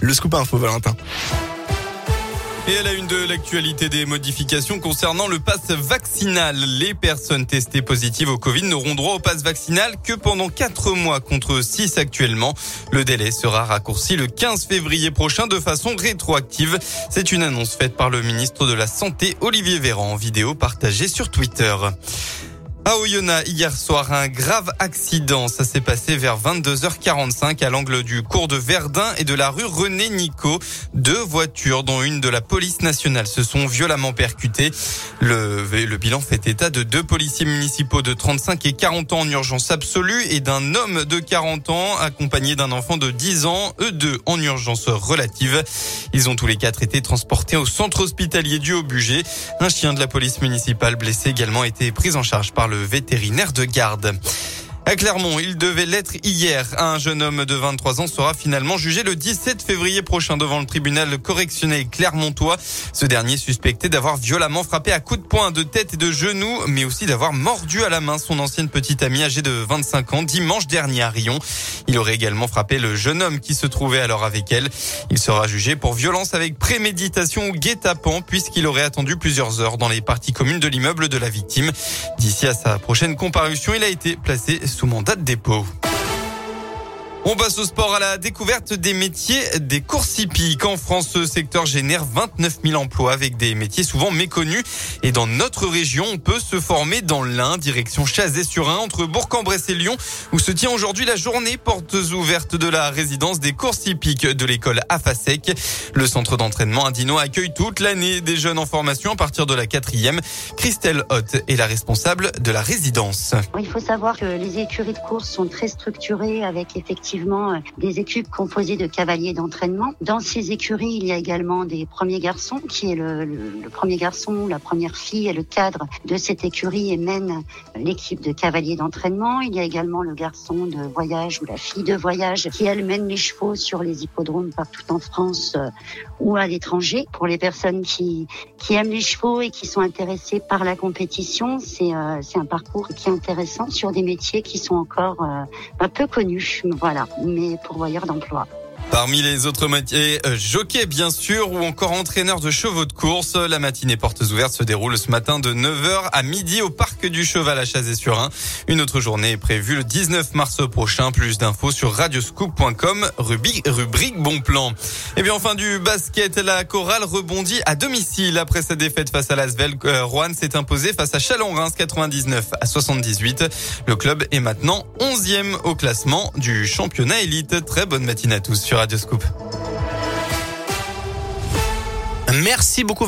Le scoop info, Valentin. Et à la une de l'actualité des modifications concernant le pass vaccinal. Les personnes testées positives au Covid n'auront droit au pass vaccinal que pendant 4 mois contre 6 actuellement. Le délai sera raccourci le 15 février prochain de façon rétroactive. C'est une annonce faite par le ministre de la Santé Olivier Véran en vidéo partagée sur Twitter. À Oyonnax, hier soir, un grave accident. Ça s'est passé vers 22h45 à l'angle du cours de Verdun et de la rue René Nico. Deux voitures, dont une de la police nationale, se sont violemment percutées. Le, le bilan fait état de deux policiers municipaux de 35 et 40 ans en urgence absolue et d'un homme de 40 ans accompagné d'un enfant de 10 ans, eux deux en urgence relative. Ils ont tous les quatre été transportés au centre hospitalier du Haut-Bugey. Un chien de la police municipale blessé également a été pris en charge par le vétérinaire de garde. À Clermont, il devait l'être hier. Un jeune homme de 23 ans sera finalement jugé le 17 février prochain devant le tribunal correctionnel clermontois. Ce dernier suspecté d'avoir violemment frappé à coups de poing, de tête et de genoux, mais aussi d'avoir mordu à la main son ancienne petite amie âgée de 25 ans dimanche dernier à Rion. Il aurait également frappé le jeune homme qui se trouvait alors avec elle. Il sera jugé pour violence avec préméditation ou guet-apens puisqu'il aurait attendu plusieurs heures dans les parties communes de l'immeuble de la victime. D'ici à sa prochaine comparution, il a été placé mandat de dépôt. On passe au sport à la découverte des métiers des courses hippiques. En France, ce secteur génère 29 000 emplois avec des métiers souvent méconnus. Et dans notre région, on peut se former dans l'Ain, direction Chazé-sur-Ain, entre Bourg-en-Bresse et Lyon, où se tient aujourd'hui la journée portes ouvertes de la résidence des courses hippiques de l'école AFASEC. Le centre d'entraînement Indino accueille toute l'année des jeunes en formation à partir de la quatrième. Christelle Hoth est la responsable de la résidence. Il faut savoir que les écuries de course sont très structurées avec effectivement euh, des équipes composées de cavaliers d'entraînement. Dans ces écuries, il y a également des premiers garçons, qui est le, le, premier garçon, la première fille et le cadre de cette écurie et mène l'équipe de cavaliers d'entraînement. Il y a également le garçon de voyage ou la fille de voyage qui, elle, mène les chevaux sur les hippodromes partout en France euh, ou à l'étranger. Pour les personnes qui, qui aiment les chevaux et qui sont intéressées par la compétition, c'est euh, un parcours qui est intéressant sur des métiers qui sont encore euh, peu connus. Voilà mais pourvoyeur d'emploi. Parmi les autres métiers, euh, jockey bien sûr ou encore entraîneur de chevaux de course. La matinée portes ouvertes se déroule ce matin de 9h à midi au parc du Cheval à Chazé-sur-Ain. Une autre journée est prévue le 19 mars prochain. Plus d'infos sur radioscoop.com, rubrique, bon plan. Et bien enfin du basket, la chorale rebondit à domicile après sa défaite face à Lasvel. Euh, Rouen s'est imposé face à Chalon-Reims 99 à 78. Le club est maintenant 11e au classement du championnat élite. Très bonne matinée à tous sur Radioscoop. Merci beaucoup.